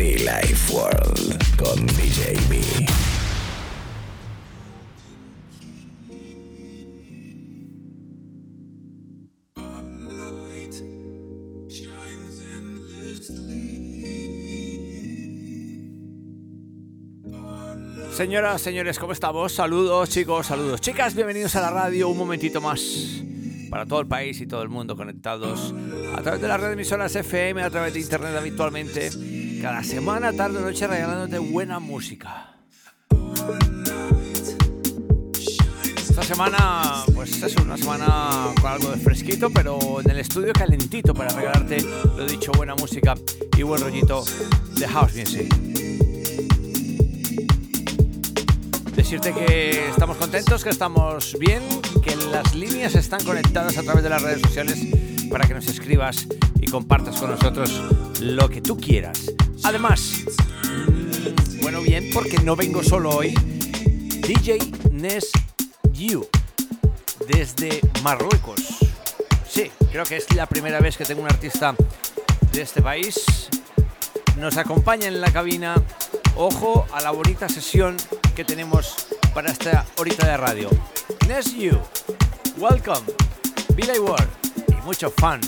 Be Life World con DJ B. Señoras, señores, ¿cómo estamos? Saludos, chicos, saludos. Chicas, bienvenidos a la radio. Un momentito más para todo el país y todo el mundo conectados a través de las redes emisoras FM, a través de internet habitualmente. Cada semana, tarde o noche, regalándote buena música. Esta semana, pues es una semana con algo de fresquito, pero en el estudio calentito para regalarte, lo dicho, buena música y buen rollito de house music. Decirte que estamos contentos, que estamos bien, que las líneas están conectadas a través de las redes sociales para que nos escribas y compartas con nosotros lo que tú quieras. Además, bueno, bien, porque no vengo solo hoy. DJ Nes You, desde Marruecos. Sí, creo que es la primera vez que tengo un artista de este país. Nos acompaña en la cabina. Ojo a la bonita sesión que tenemos para esta horita de radio. Nes You, welcome, Billy Ward y mucho fun.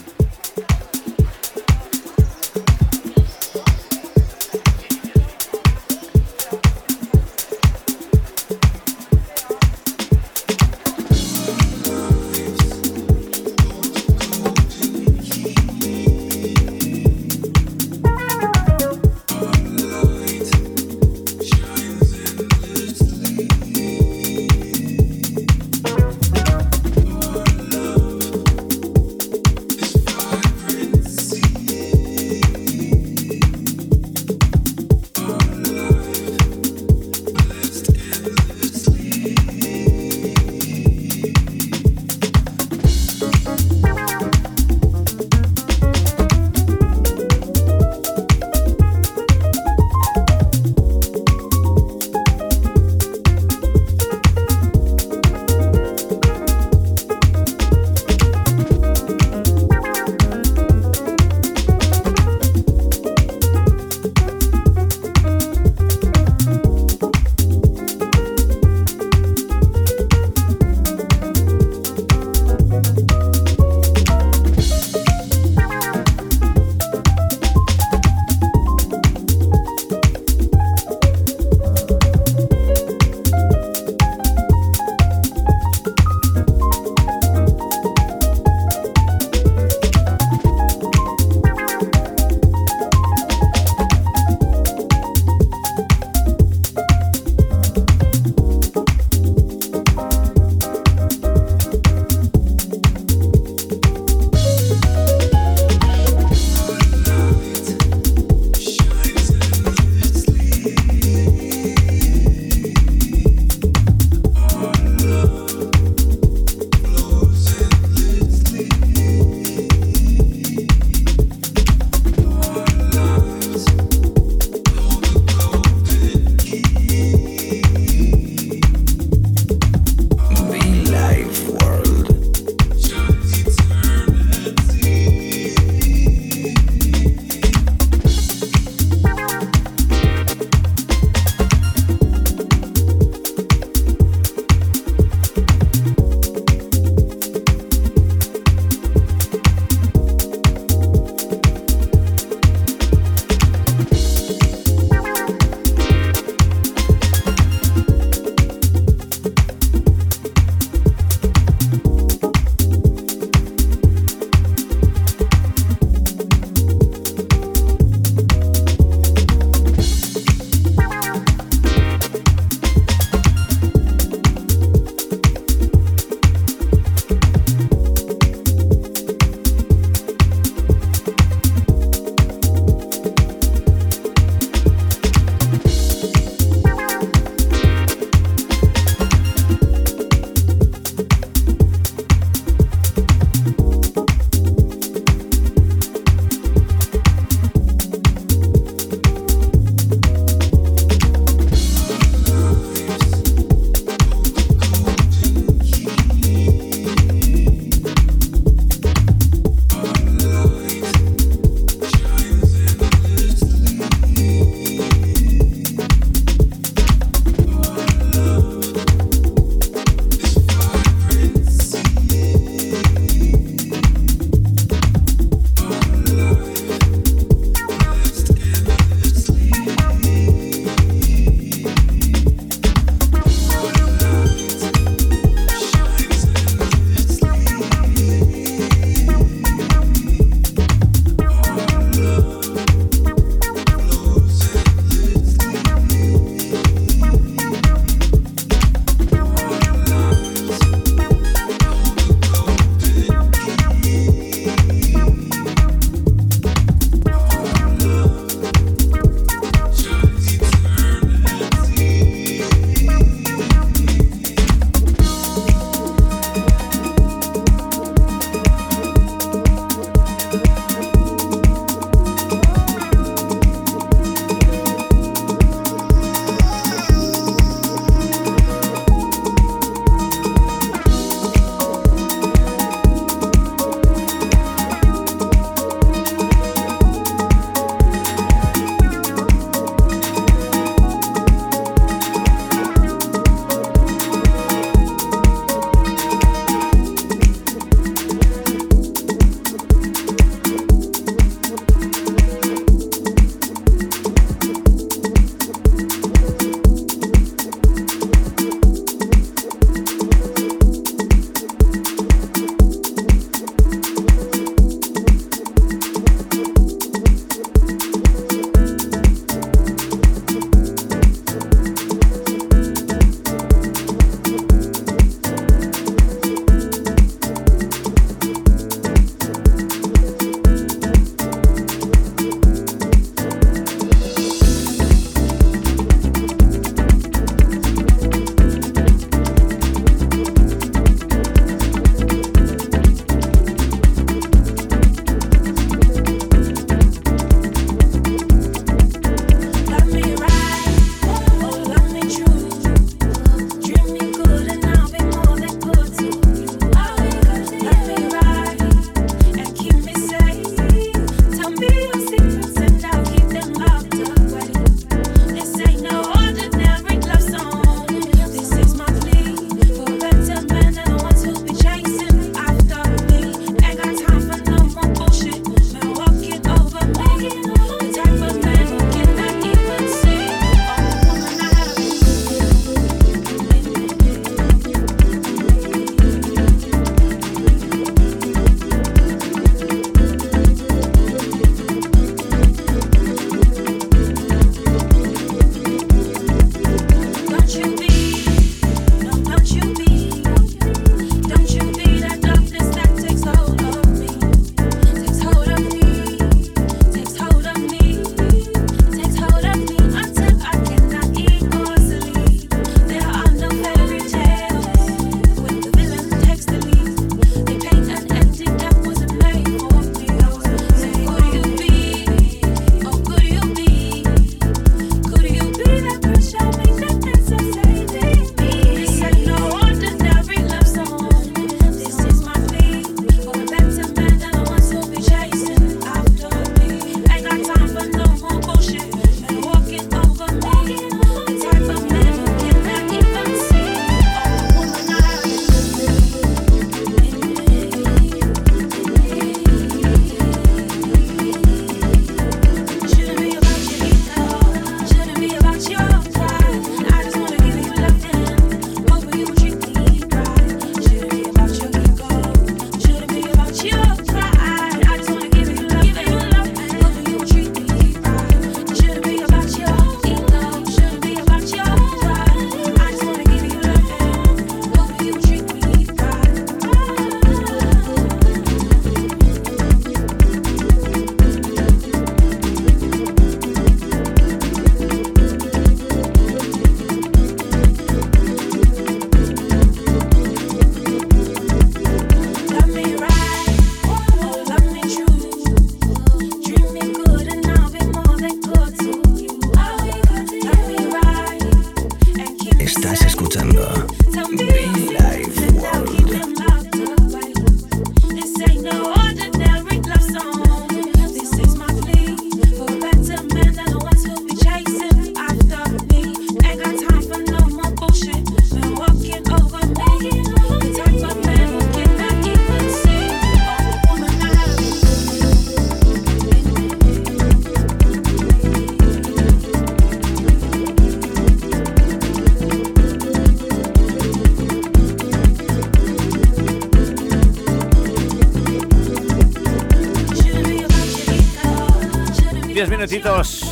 Minutitos,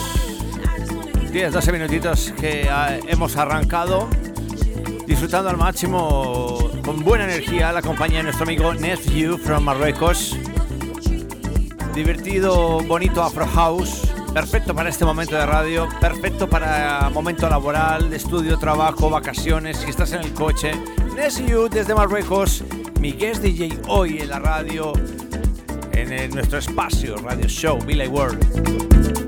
10, 12 minutitos que ah, hemos arrancado disfrutando al máximo con buena energía la compañía de nuestro amigo Nephew from Marruecos. Divertido, bonito Afro House, perfecto para este momento de radio, perfecto para momento laboral, de estudio, trabajo, vacaciones, si estás en el coche. Nephew desde Marruecos, mi guest DJ hoy en la radio en nuestro espacio Radio Show Billy World.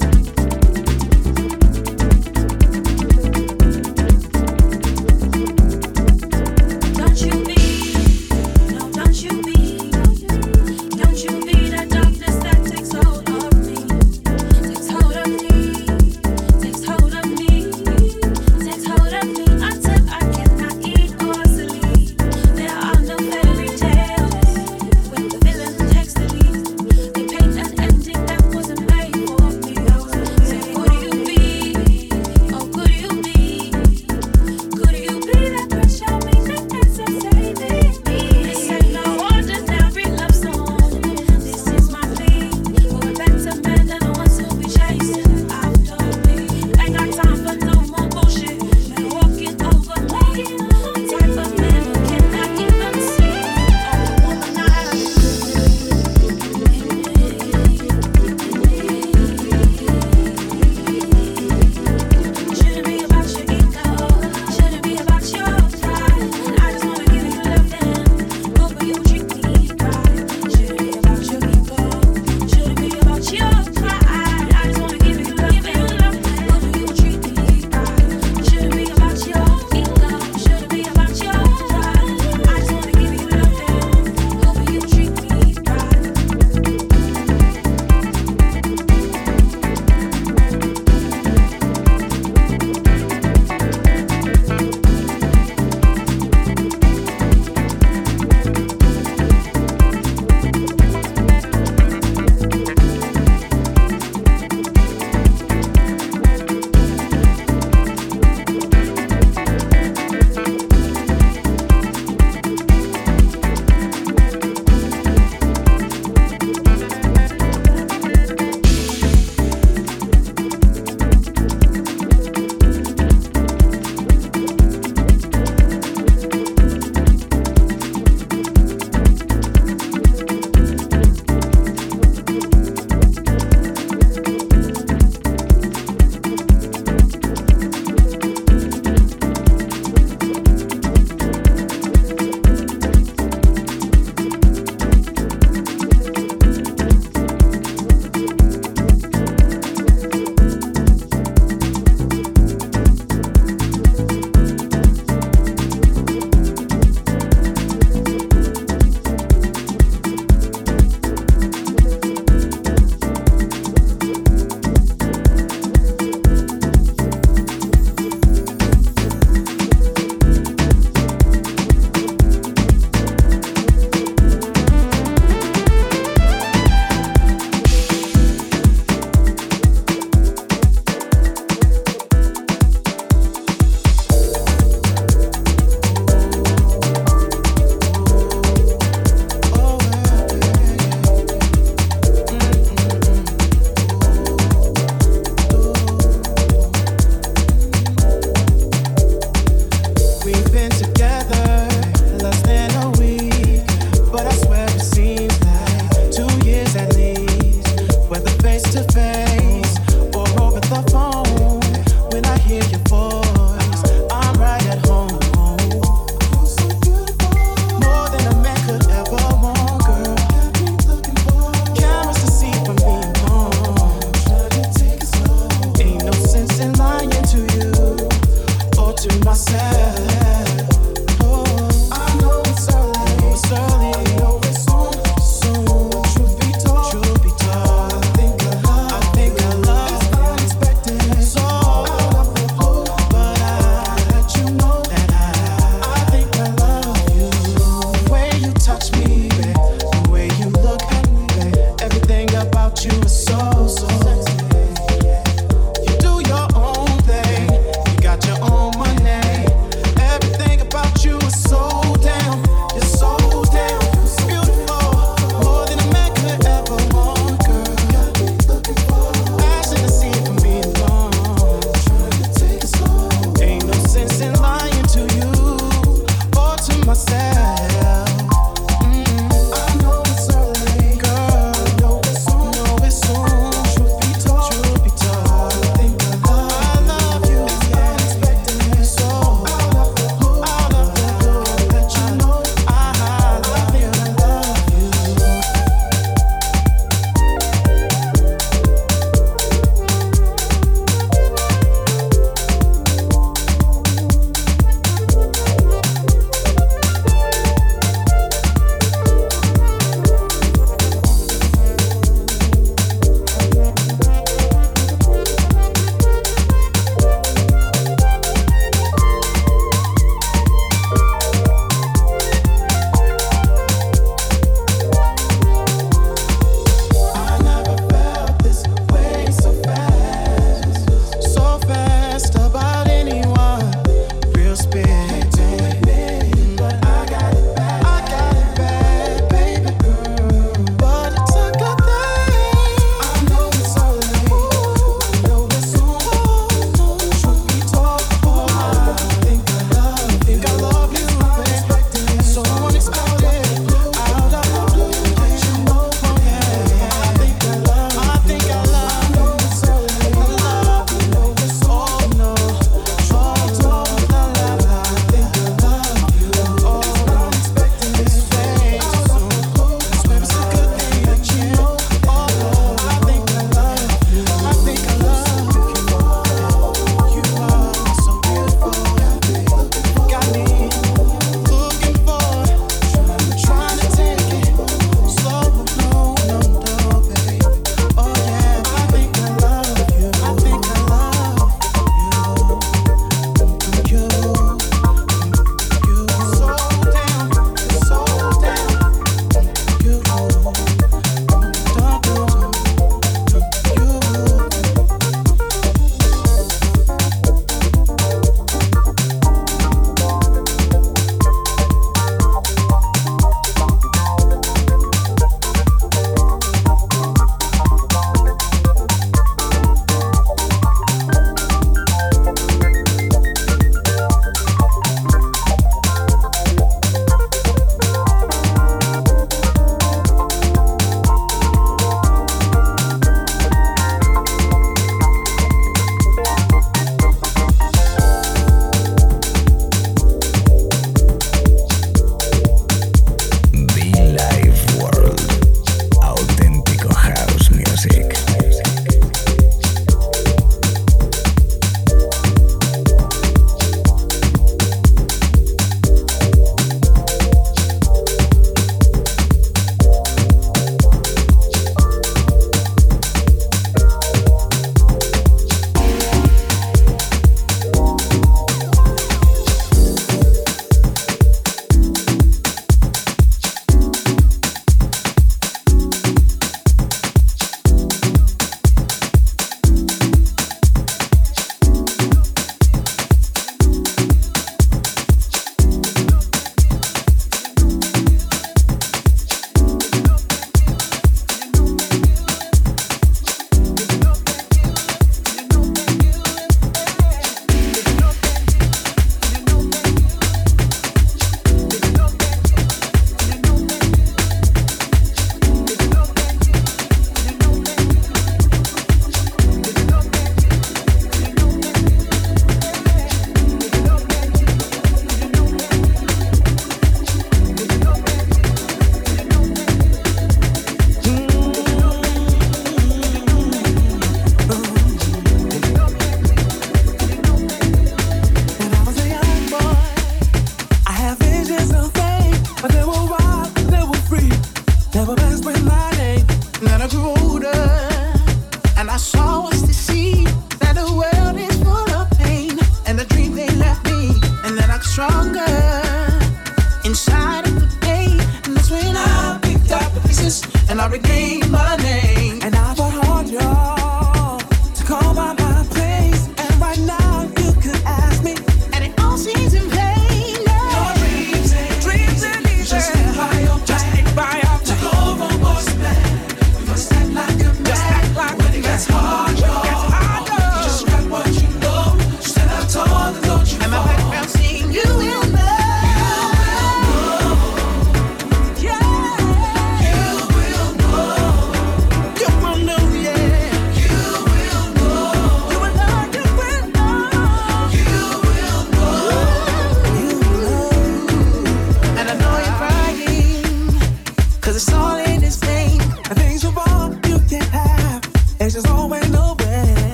Everything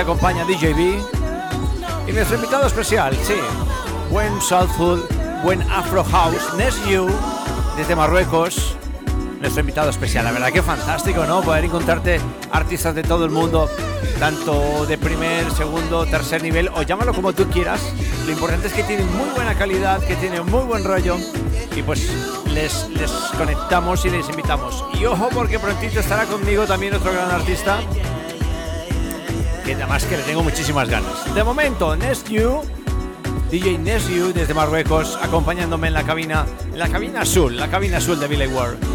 acompaña DJB. Y nuestro invitado especial, sí, buen soulful, buen afro house, You, desde Marruecos. Nuestro invitado especial, la verdad que fantástico, ¿no? Poder encontrarte artistas de todo el mundo, tanto de primer, segundo, tercer nivel, o llámalo como tú quieras. Lo importante es que tienen muy buena calidad, que tienen muy buen rollo y pues les, les conectamos y les invitamos. Y ojo porque prontito estará conmigo también otro gran artista que además que le tengo muchísimas ganas. De momento, You, DJ You desde Marruecos, acompañándome en la cabina, en la cabina azul, la cabina azul de Billy Ward.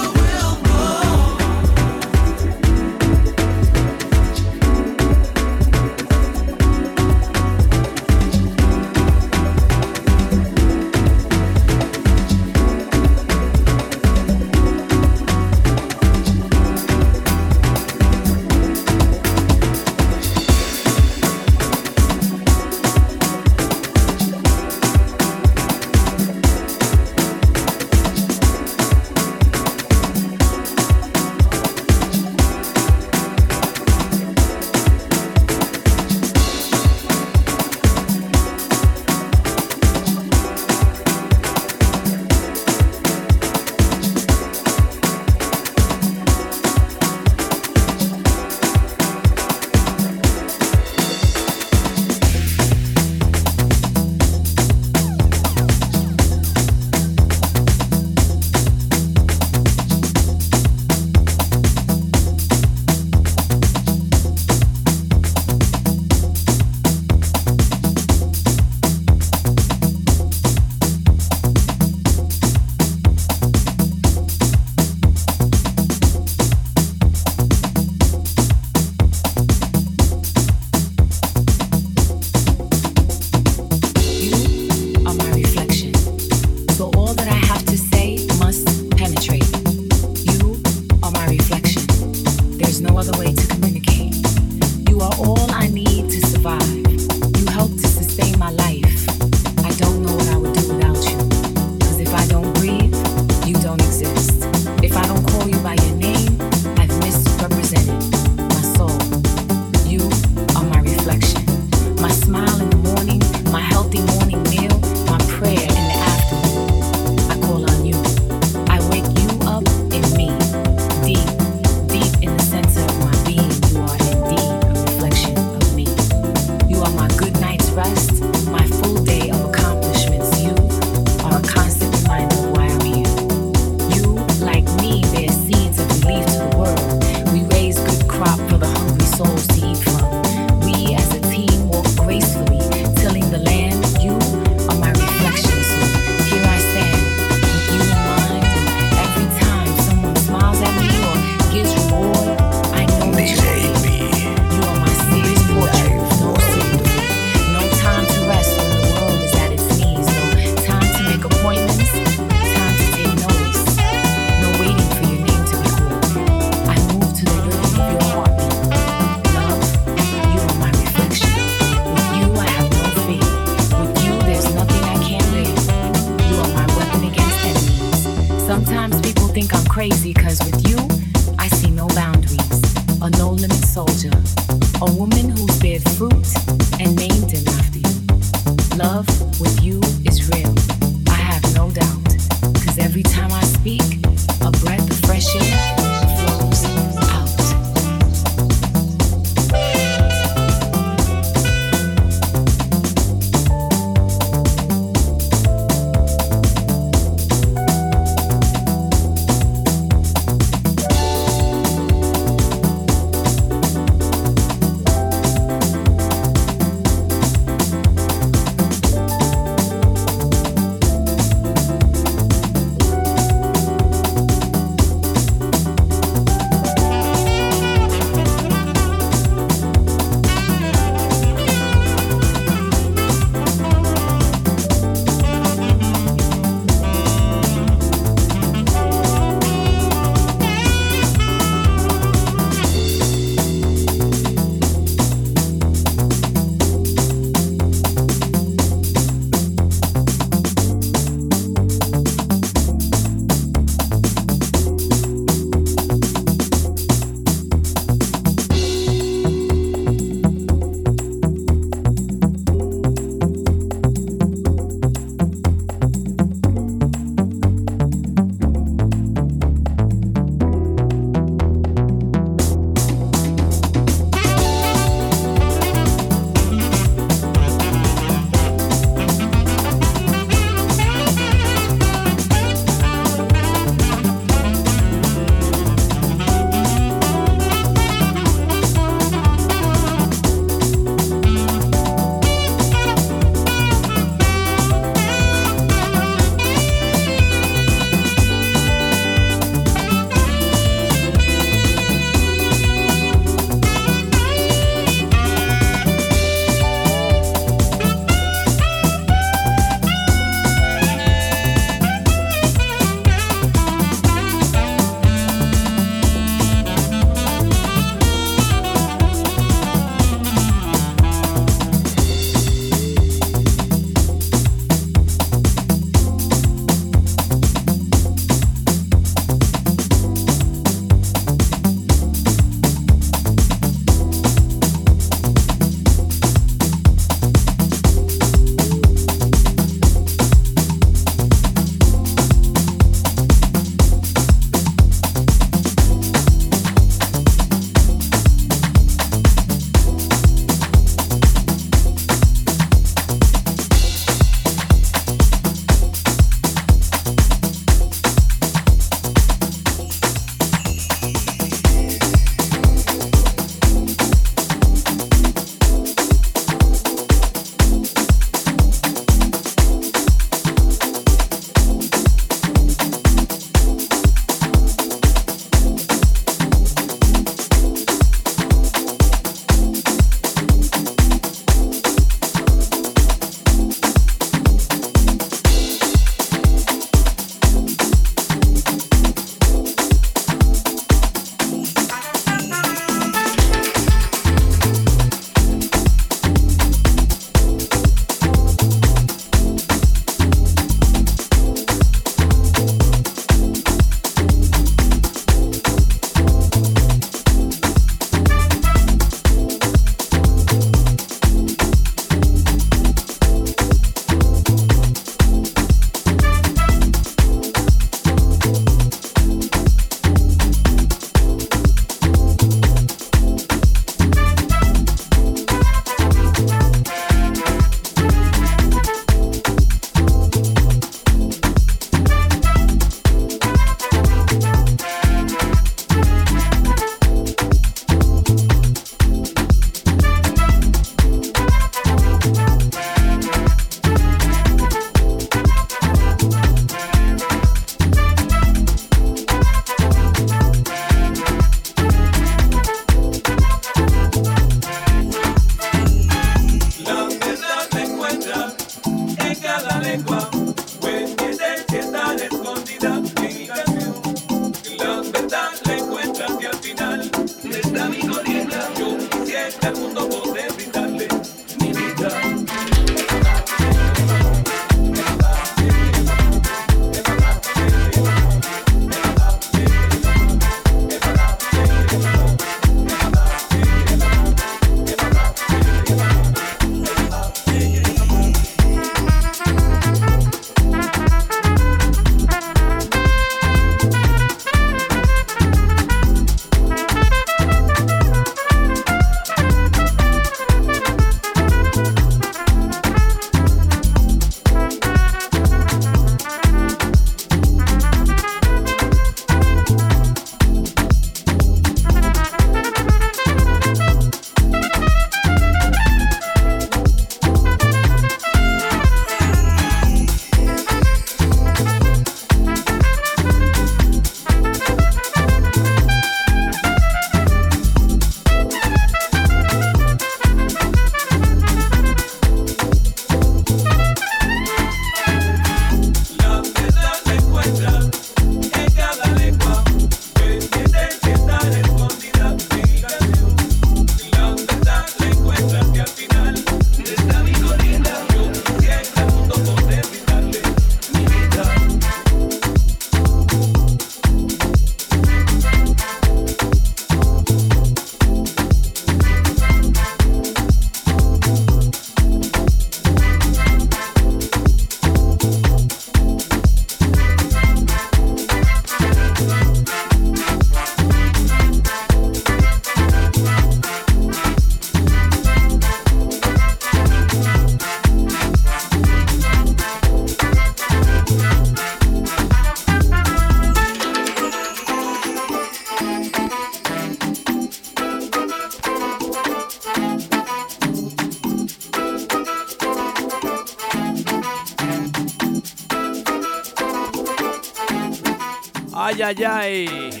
Ay, ay.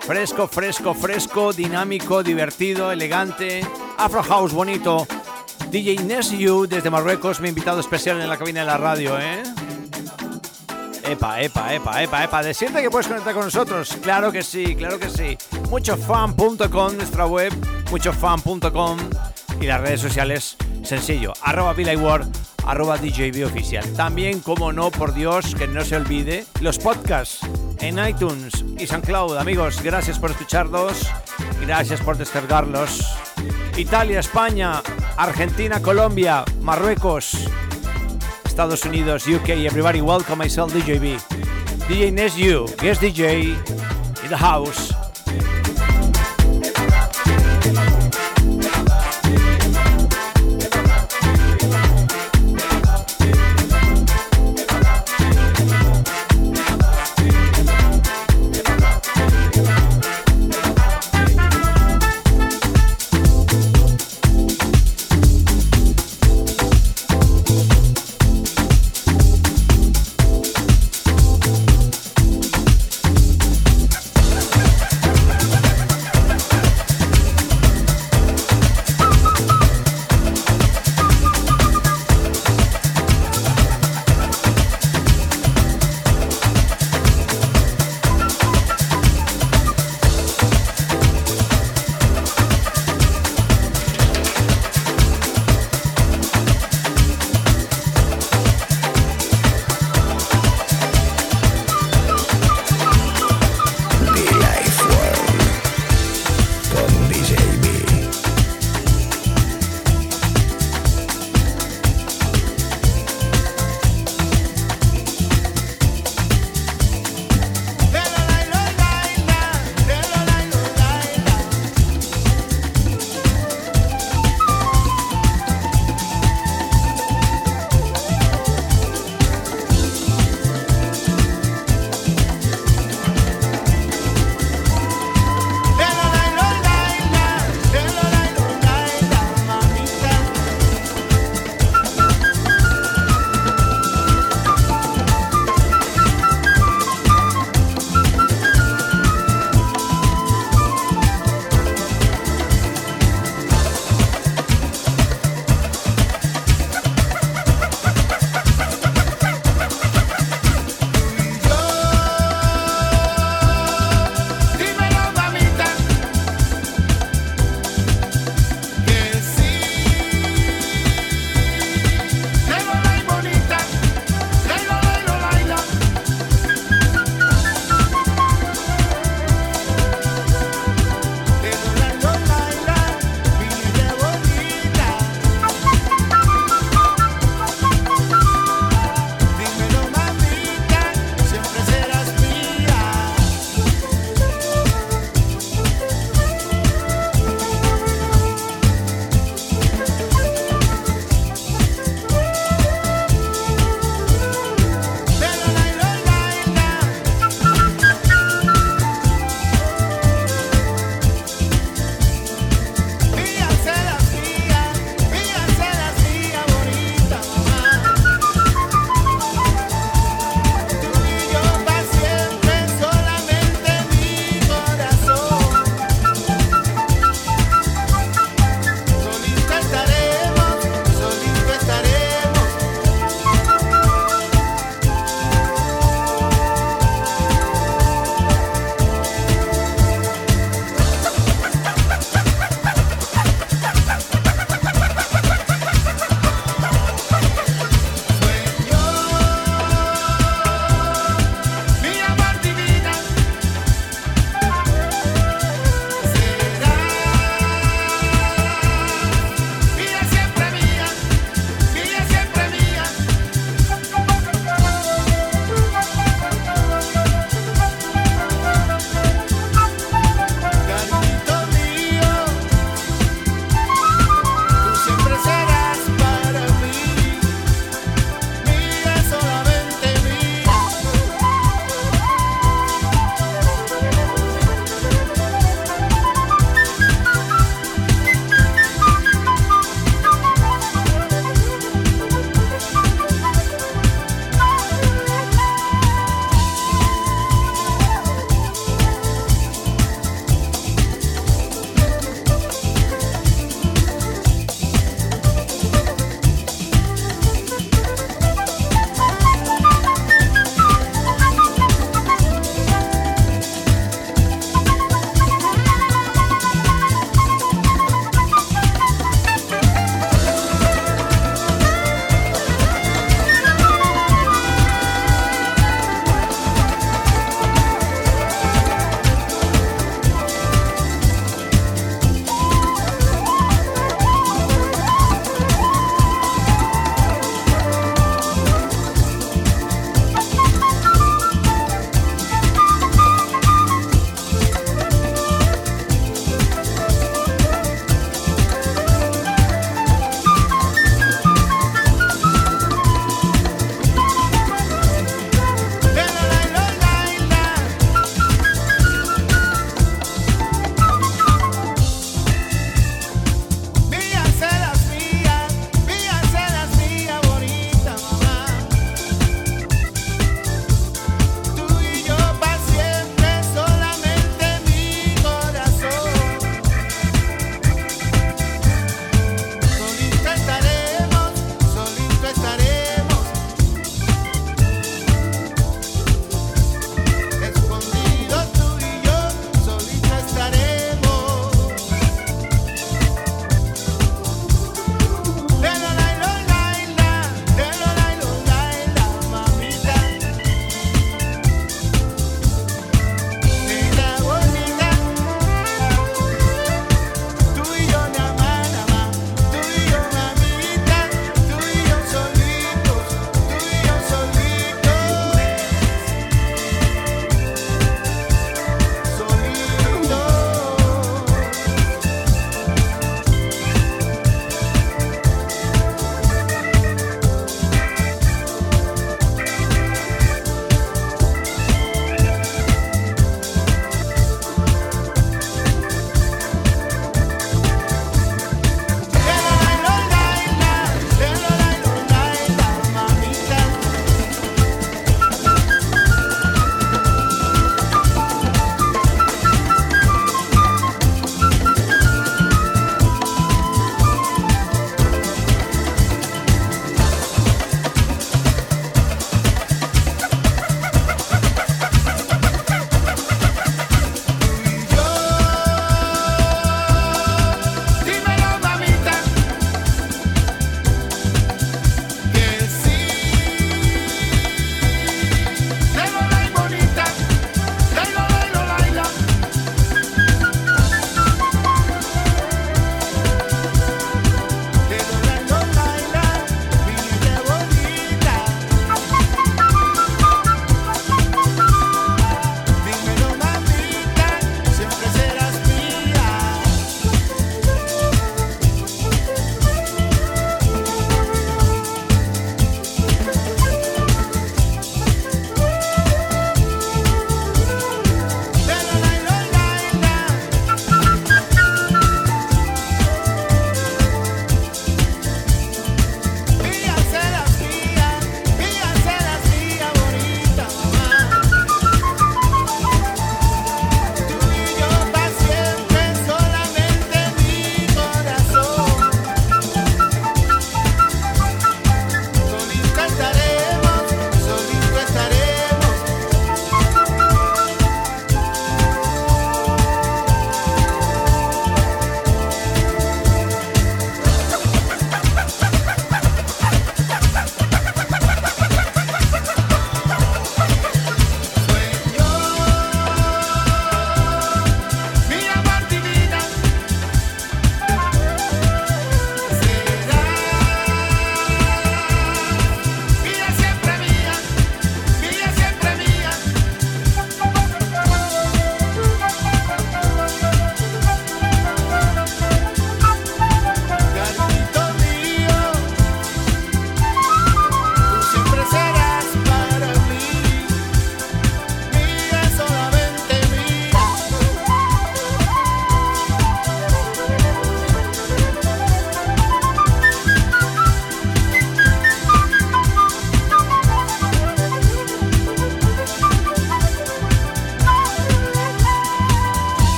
Fresco, fresco, fresco, dinámico, divertido, elegante. Afro House bonito. DJ Nesiu desde Marruecos, mi invitado especial en la cabina de la radio, ¿eh? Epa, epa, epa, epa, epa. De siempre que puedes conectar con nosotros. Claro que sí, claro que sí. Muchofan.com, nuestra web, muchofan.com y las redes sociales, sencillo. Arroba Ward, arroba DJB oficial. También, como no, por Dios, que no se olvide, los podcasts en iTunes y SoundCloud. Amigos, gracias por escucharlos, gracias por descargarlos. Italia, España, Argentina, Colombia, Marruecos, Estados Unidos, UK, everybody welcome myself, DJB. DJ Nesu, guest DJ in the house.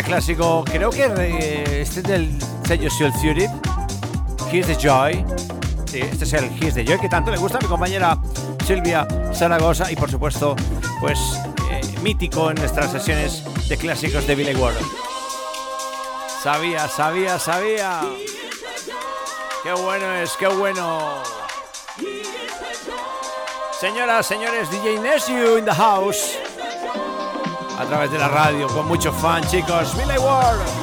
Este clásico, creo que eh, este es del sello Fury. Here's the Joy. Sí, este es el Here's the Joy que tanto le gusta a mi compañera Silvia Zaragoza y por supuesto, pues eh, mítico en nuestras sesiones de clásicos de Billy Ward. Sabía, sabía, sabía. Qué bueno es, qué bueno. Señoras, señores, DJ Nesio in the house. A través de la radio, con mucho fan, chicos. Billy Ward.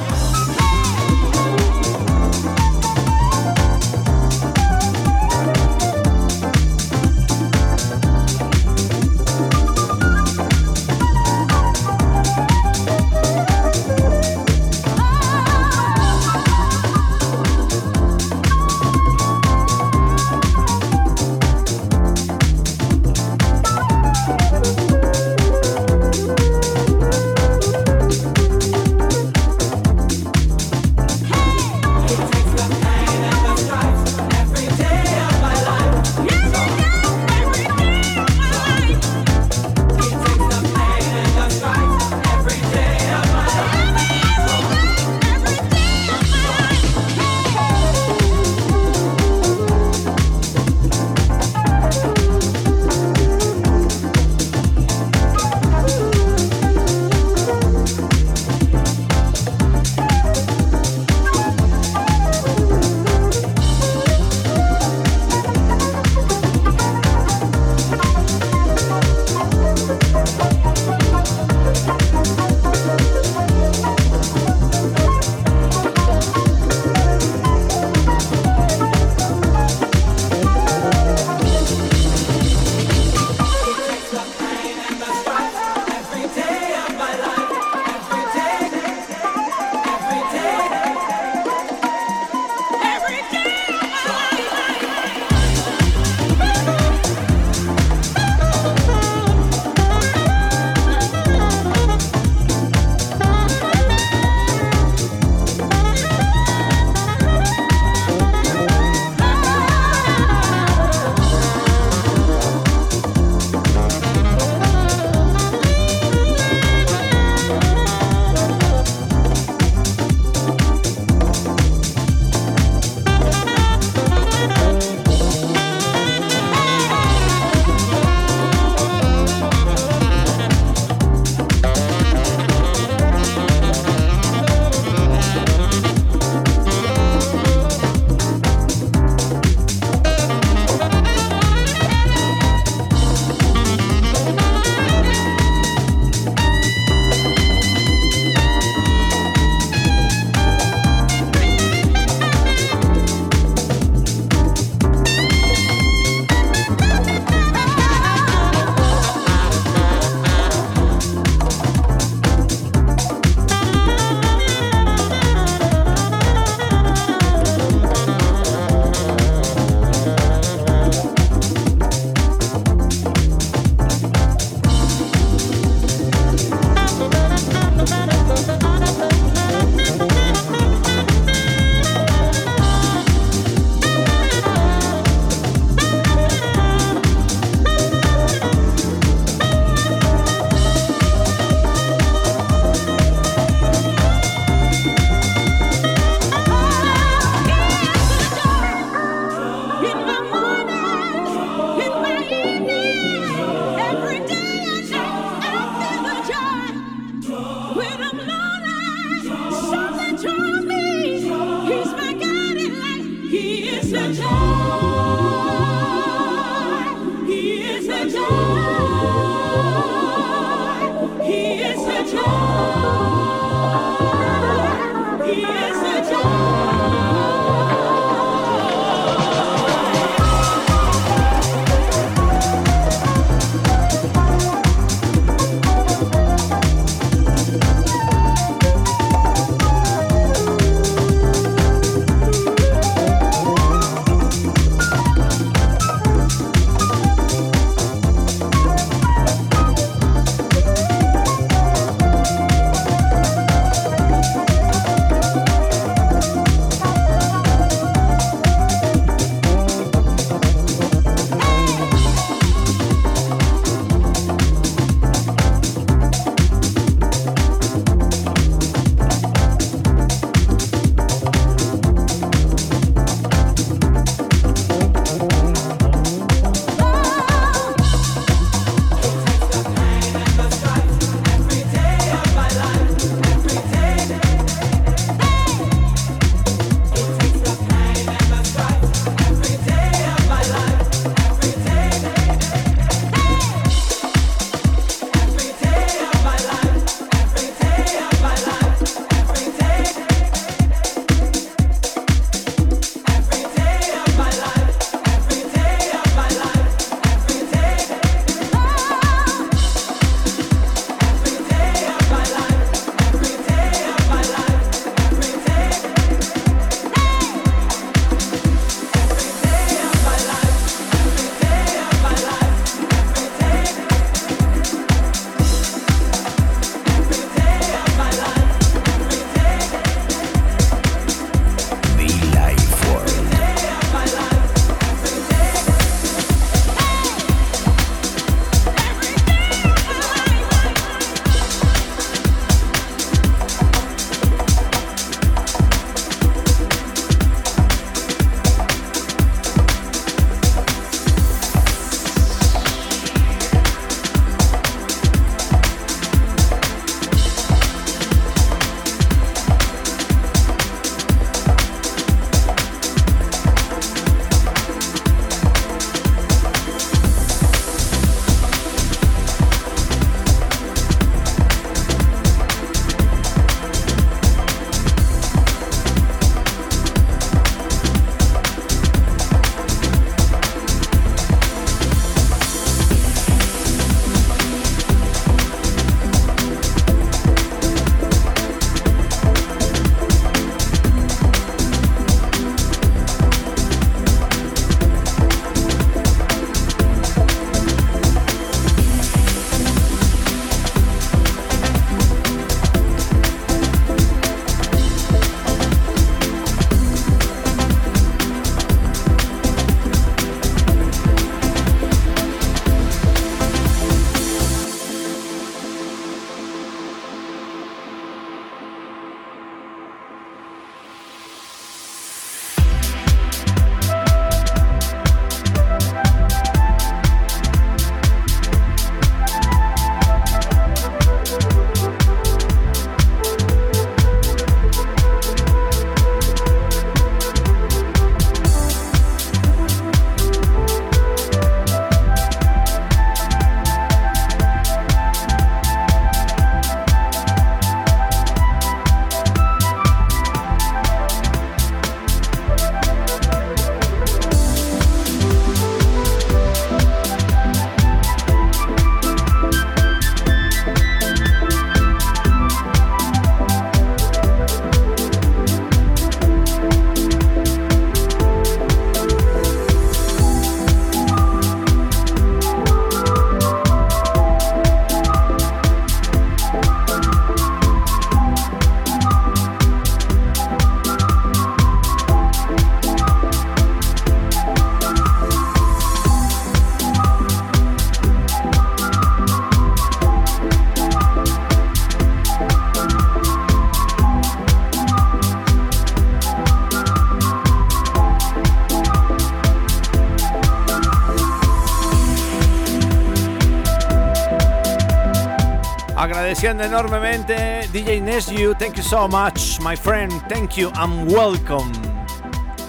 Agradeciendo enormemente DJ Nesju, thank you so much, my friend, thank you and welcome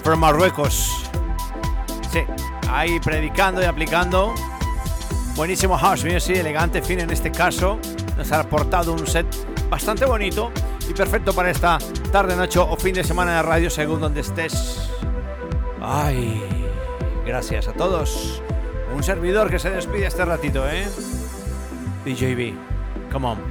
from Marruecos. Sí, ahí predicando y aplicando. Buenísimo house music, elegante, fin en este caso. Nos ha aportado un set bastante bonito y perfecto para esta tarde, noche o fin de semana de radio, según donde estés. Ay, gracias a todos. Un servidor que se despide este ratito, ¿eh? DJB, come on.